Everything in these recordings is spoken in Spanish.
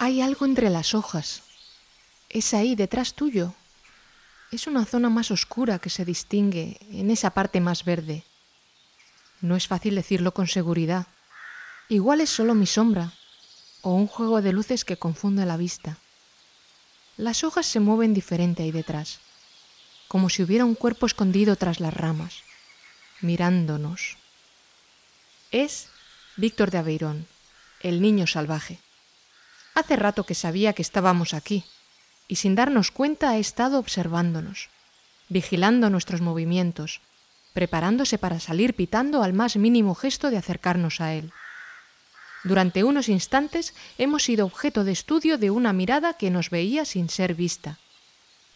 Hay algo entre las hojas. Es ahí, detrás tuyo. Es una zona más oscura que se distingue en esa parte más verde. No es fácil decirlo con seguridad. Igual es solo mi sombra o un juego de luces que confunde la vista. Las hojas se mueven diferente ahí detrás, como si hubiera un cuerpo escondido tras las ramas, mirándonos. Es Víctor de Aveirón, el niño salvaje. Hace rato que sabía que estábamos aquí, y sin darnos cuenta ha estado observándonos, vigilando nuestros movimientos, preparándose para salir pitando al más mínimo gesto de acercarnos a él. Durante unos instantes hemos sido objeto de estudio de una mirada que nos veía sin ser vista,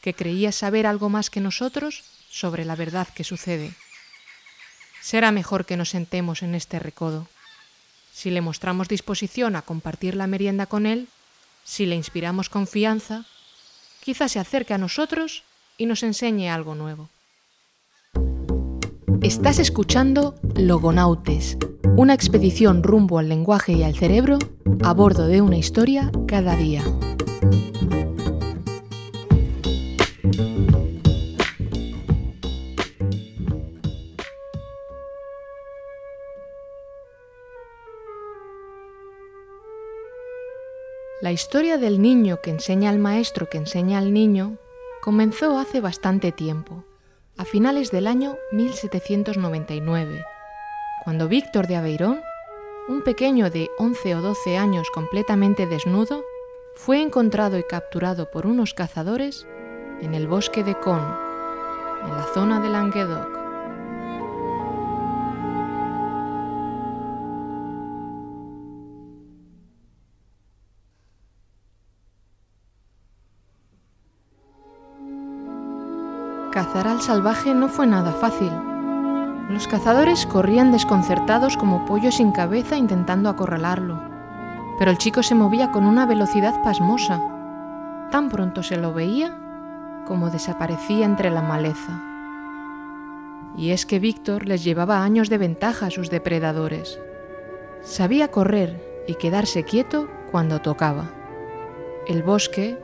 que creía saber algo más que nosotros sobre la verdad que sucede. Será mejor que nos sentemos en este recodo. Si le mostramos disposición a compartir la merienda con él, si le inspiramos confianza, quizás se acerque a nosotros y nos enseñe algo nuevo. Estás escuchando Logonautes, una expedición rumbo al lenguaje y al cerebro a bordo de una historia cada día. La historia del niño que enseña al maestro que enseña al niño comenzó hace bastante tiempo, a finales del año 1799, cuando Víctor de Aveirón, un pequeño de 11 o 12 años completamente desnudo, fue encontrado y capturado por unos cazadores en el bosque de Con, en la zona de Languedoc. Cazar al salvaje no fue nada fácil. Los cazadores corrían desconcertados como pollos sin cabeza intentando acorralarlo, pero el chico se movía con una velocidad pasmosa. Tan pronto se lo veía como desaparecía entre la maleza. Y es que Víctor les llevaba años de ventaja a sus depredadores. Sabía correr y quedarse quieto cuando tocaba. El bosque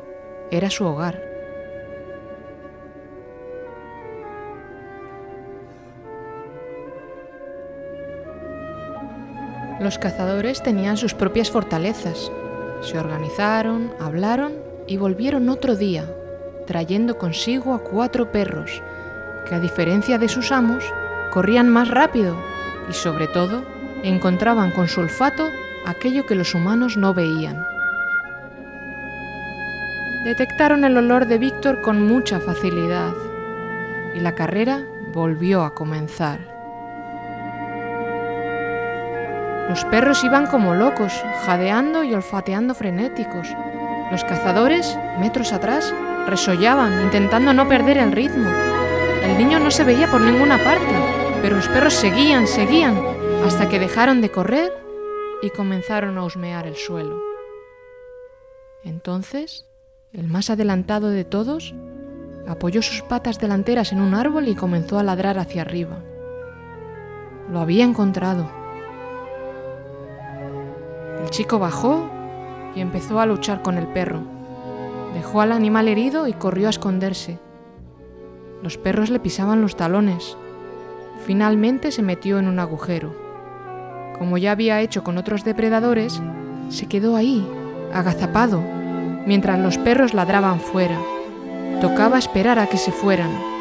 era su hogar. Los cazadores tenían sus propias fortalezas. Se organizaron, hablaron y volvieron otro día, trayendo consigo a cuatro perros, que a diferencia de sus amos, corrían más rápido y sobre todo encontraban con su olfato aquello que los humanos no veían. Detectaron el olor de Víctor con mucha facilidad y la carrera volvió a comenzar. Los perros iban como locos, jadeando y olfateando frenéticos. Los cazadores, metros atrás, resollaban, intentando no perder el ritmo. El niño no se veía por ninguna parte, pero los perros seguían, seguían, hasta que dejaron de correr y comenzaron a husmear el suelo. Entonces, el más adelantado de todos apoyó sus patas delanteras en un árbol y comenzó a ladrar hacia arriba. Lo había encontrado. El chico bajó y empezó a luchar con el perro. Dejó al animal herido y corrió a esconderse. Los perros le pisaban los talones. Finalmente se metió en un agujero. Como ya había hecho con otros depredadores, se quedó ahí, agazapado, mientras los perros ladraban fuera. Tocaba esperar a que se fueran.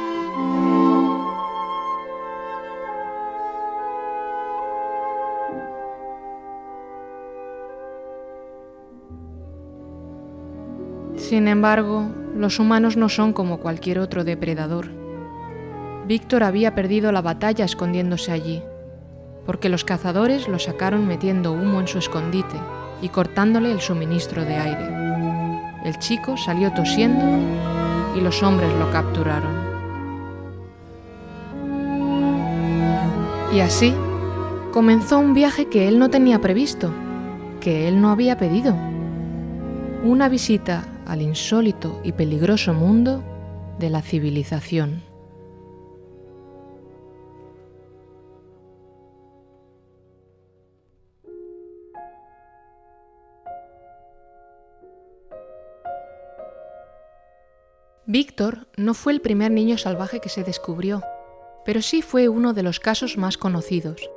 Sin embargo, los humanos no son como cualquier otro depredador. Víctor había perdido la batalla escondiéndose allí, porque los cazadores lo sacaron metiendo humo en su escondite y cortándole el suministro de aire. El chico salió tosiendo y los hombres lo capturaron. Y así comenzó un viaje que él no tenía previsto, que él no había pedido. Una visita al insólito y peligroso mundo de la civilización. Víctor no fue el primer niño salvaje que se descubrió, pero sí fue uno de los casos más conocidos,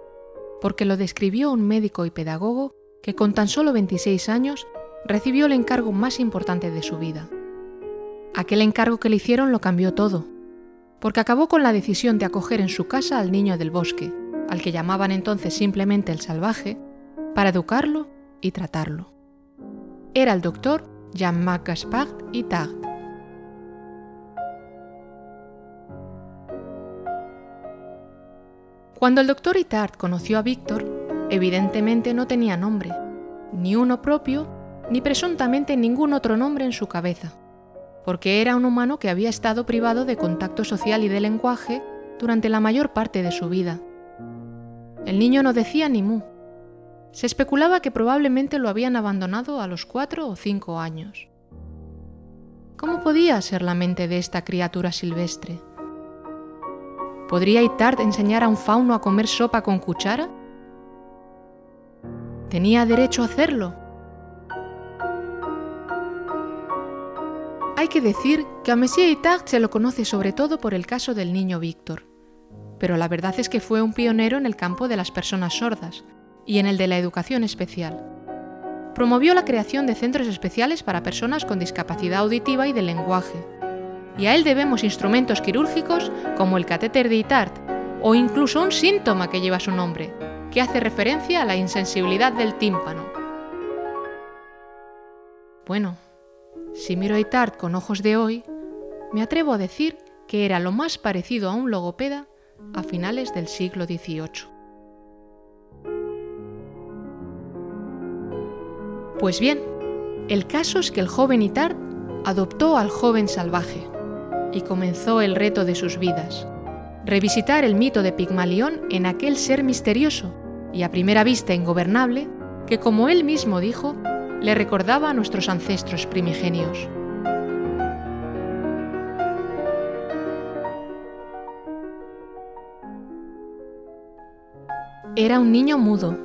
porque lo describió un médico y pedagogo que con tan solo 26 años recibió el encargo más importante de su vida. Aquel encargo que le hicieron lo cambió todo, porque acabó con la decisión de acoger en su casa al niño del bosque, al que llamaban entonces simplemente el salvaje, para educarlo y tratarlo. Era el doctor Jean-Marc Gaspard Itard. Cuando el doctor Itard conoció a Víctor, evidentemente no tenía nombre, ni uno propio, ni presuntamente ningún otro nombre en su cabeza, porque era un humano que había estado privado de contacto social y de lenguaje durante la mayor parte de su vida. El niño no decía ni mu. Se especulaba que probablemente lo habían abandonado a los cuatro o cinco años. ¿Cómo podía ser la mente de esta criatura silvestre? ¿Podría Itard enseñar a un fauno a comer sopa con cuchara? ¿Tenía derecho a hacerlo? Hay que decir que a Monsieur Itard se lo conoce sobre todo por el caso del niño Víctor, pero la verdad es que fue un pionero en el campo de las personas sordas y en el de la educación especial. Promovió la creación de centros especiales para personas con discapacidad auditiva y de lenguaje, y a él debemos instrumentos quirúrgicos como el catéter de Itard o incluso un síntoma que lleva su nombre, que hace referencia a la insensibilidad del tímpano. Bueno, si miro a Itard con ojos de hoy, me atrevo a decir que era lo más parecido a un logopeda a finales del siglo XVIII. Pues bien, el caso es que el joven Itard adoptó al joven salvaje, y comenzó el reto de sus vidas, revisitar el mito de Pigmalión en aquel ser misterioso y a primera vista ingobernable que, como él mismo dijo, le recordaba a nuestros ancestros primigenios. Era un niño mudo,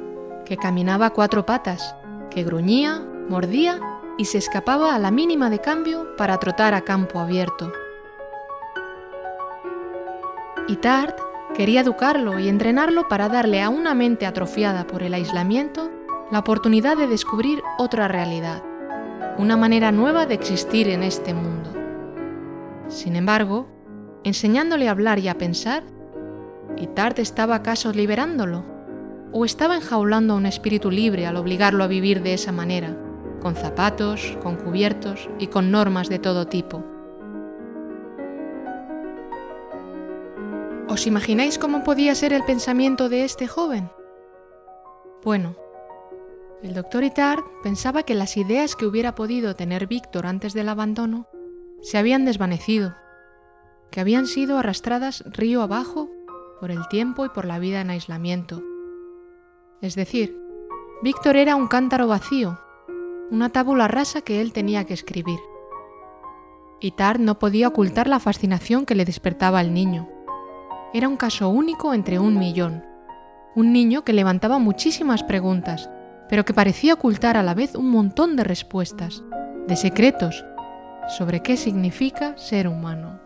que caminaba a cuatro patas, que gruñía, mordía y se escapaba a la mínima de cambio para trotar a campo abierto. Y Tart quería educarlo y entrenarlo para darle a una mente atrofiada por el aislamiento la oportunidad de descubrir otra realidad, una manera nueva de existir en este mundo. Sin embargo, enseñándole a hablar y a pensar, ¿y Tart estaba acaso liberándolo? ¿O estaba enjaulando a un espíritu libre al obligarlo a vivir de esa manera, con zapatos, con cubiertos y con normas de todo tipo? ¿Os imagináis cómo podía ser el pensamiento de este joven? Bueno, el doctor Itard pensaba que las ideas que hubiera podido tener Víctor antes del abandono se habían desvanecido, que habían sido arrastradas río abajo por el tiempo y por la vida en aislamiento. Es decir, Víctor era un cántaro vacío, una tábula rasa que él tenía que escribir. Itard no podía ocultar la fascinación que le despertaba al niño era un caso único entre un millón. Un niño que levantaba muchísimas preguntas, pero que parecía ocultar a la vez un montón de respuestas, de secretos, sobre qué significa ser humano.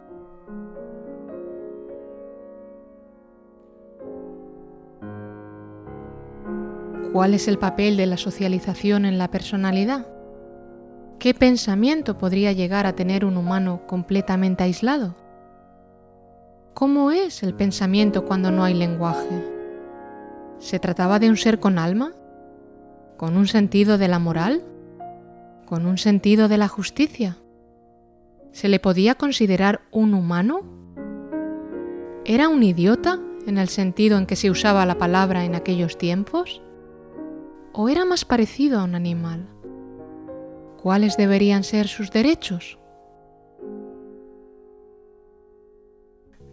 ¿Cuál es el papel de la socialización en la personalidad? ¿Qué pensamiento podría llegar a tener un humano completamente aislado? ¿Cómo es el pensamiento cuando no hay lenguaje? ¿Se trataba de un ser con alma? ¿Con un sentido de la moral? ¿Con un sentido de la justicia? ¿Se le podía considerar un humano? ¿Era un idiota en el sentido en que se usaba la palabra en aquellos tiempos? ¿O era más parecido a un animal? ¿Cuáles deberían ser sus derechos?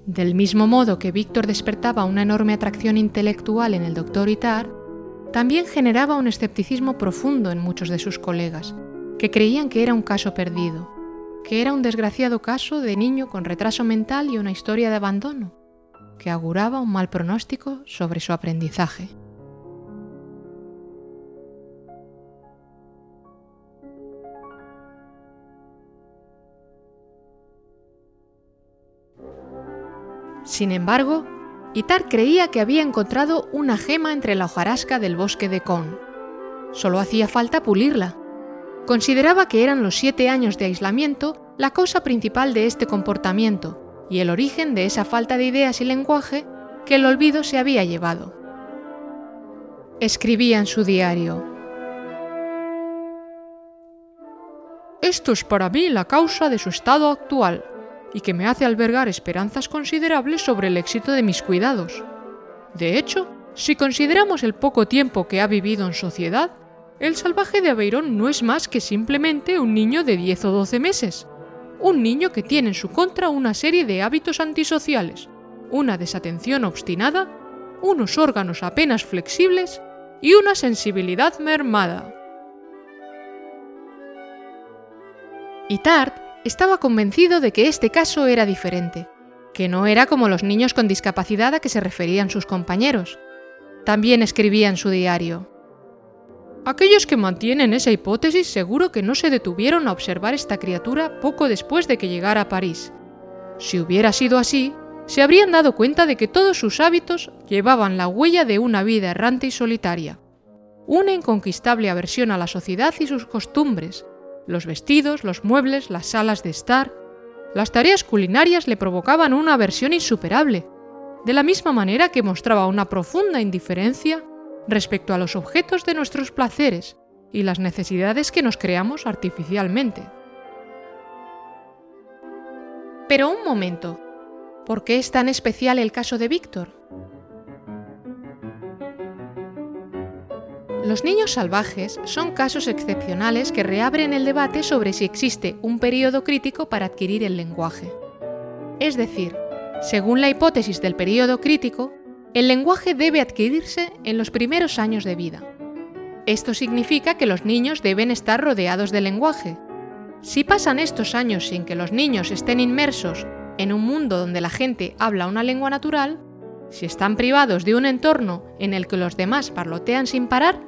Del mismo modo que Víctor despertaba una enorme atracción intelectual en el doctor Itard, también generaba un escepticismo profundo en muchos de sus colegas, que creían que era un caso perdido, que era un desgraciado caso de niño con retraso mental y una historia de abandono, que auguraba un mal pronóstico sobre su aprendizaje. Sin embargo, Itar creía que había encontrado una gema entre la hojarasca del bosque de Con. Solo hacía falta pulirla. Consideraba que eran los siete años de aislamiento la causa principal de este comportamiento y el origen de esa falta de ideas y lenguaje que el olvido se había llevado. Escribía en su diario. Esto es para mí la causa de su estado actual y que me hace albergar esperanzas considerables sobre el éxito de mis cuidados. De hecho, si consideramos el poco tiempo que ha vivido en sociedad, el salvaje de Aveirón no es más que simplemente un niño de 10 o 12 meses, un niño que tiene en su contra una serie de hábitos antisociales, una desatención obstinada, unos órganos apenas flexibles y una sensibilidad mermada. Itard estaba convencido de que este caso era diferente, que no era como los niños con discapacidad a que se referían sus compañeros. También escribía en su diario. Aquellos que mantienen esa hipótesis seguro que no se detuvieron a observar esta criatura poco después de que llegara a París. Si hubiera sido así, se habrían dado cuenta de que todos sus hábitos llevaban la huella de una vida errante y solitaria, una inconquistable aversión a la sociedad y sus costumbres, los vestidos, los muebles, las salas de estar. Las tareas culinarias le provocaban una aversión insuperable, de la misma manera que mostraba una profunda indiferencia respecto a los objetos de nuestros placeres y las necesidades que nos creamos artificialmente. Pero un momento, ¿por qué es tan especial el caso de Víctor? Los niños salvajes son casos excepcionales que reabren el debate sobre si existe un periodo crítico para adquirir el lenguaje. Es decir, según la hipótesis del periodo crítico, el lenguaje debe adquirirse en los primeros años de vida. Esto significa que los niños deben estar rodeados de lenguaje. Si pasan estos años sin que los niños estén inmersos en un mundo donde la gente habla una lengua natural, si están privados de un entorno en el que los demás parlotean sin parar,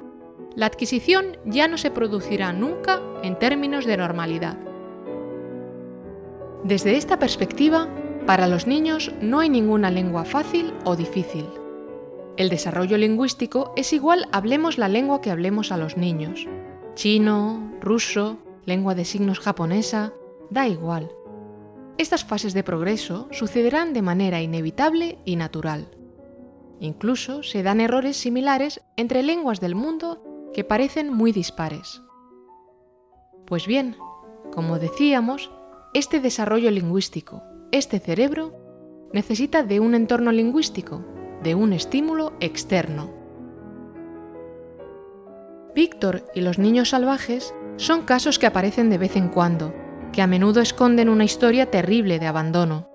la adquisición ya no se producirá nunca en términos de normalidad. Desde esta perspectiva, para los niños no hay ninguna lengua fácil o difícil. El desarrollo lingüístico es igual hablemos la lengua que hablemos a los niños. Chino, ruso, lengua de signos japonesa, da igual. Estas fases de progreso sucederán de manera inevitable y natural. Incluso se dan errores similares entre lenguas del mundo que parecen muy dispares. Pues bien, como decíamos, este desarrollo lingüístico, este cerebro, necesita de un entorno lingüístico, de un estímulo externo. Víctor y los niños salvajes son casos que aparecen de vez en cuando, que a menudo esconden una historia terrible de abandono.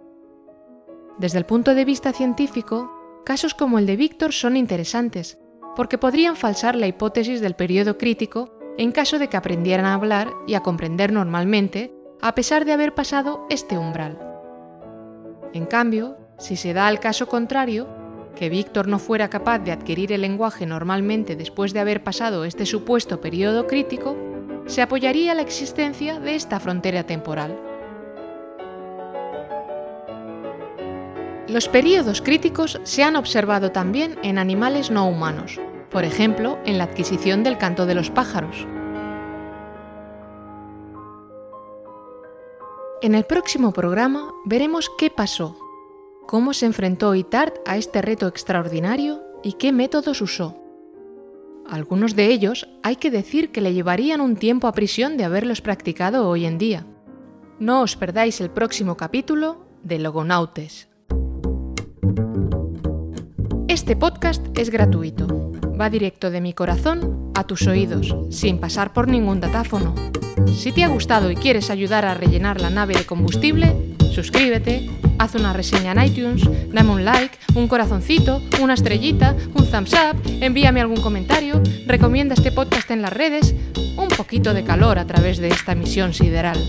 Desde el punto de vista científico, casos como el de Víctor son interesantes, porque podrían falsar la hipótesis del periodo crítico en caso de que aprendieran a hablar y a comprender normalmente, a pesar de haber pasado este umbral. En cambio, si se da el caso contrario, que Víctor no fuera capaz de adquirir el lenguaje normalmente después de haber pasado este supuesto periodo crítico, se apoyaría la existencia de esta frontera temporal. Los períodos críticos se han observado también en animales no humanos, por ejemplo, en la adquisición del canto de los pájaros. En el próximo programa veremos qué pasó, cómo se enfrentó Itard a este reto extraordinario y qué métodos usó. Algunos de ellos hay que decir que le llevarían un tiempo a prisión de haberlos practicado hoy en día. No os perdáis el próximo capítulo de Logonautes. Este podcast es gratuito. Va directo de mi corazón a tus oídos, sin pasar por ningún datáfono. Si te ha gustado y quieres ayudar a rellenar la nave de combustible, suscríbete, haz una reseña en iTunes, dame un like, un corazoncito, una estrellita, un thumbs up, envíame algún comentario, recomienda este podcast en las redes, un poquito de calor a través de esta misión sideral.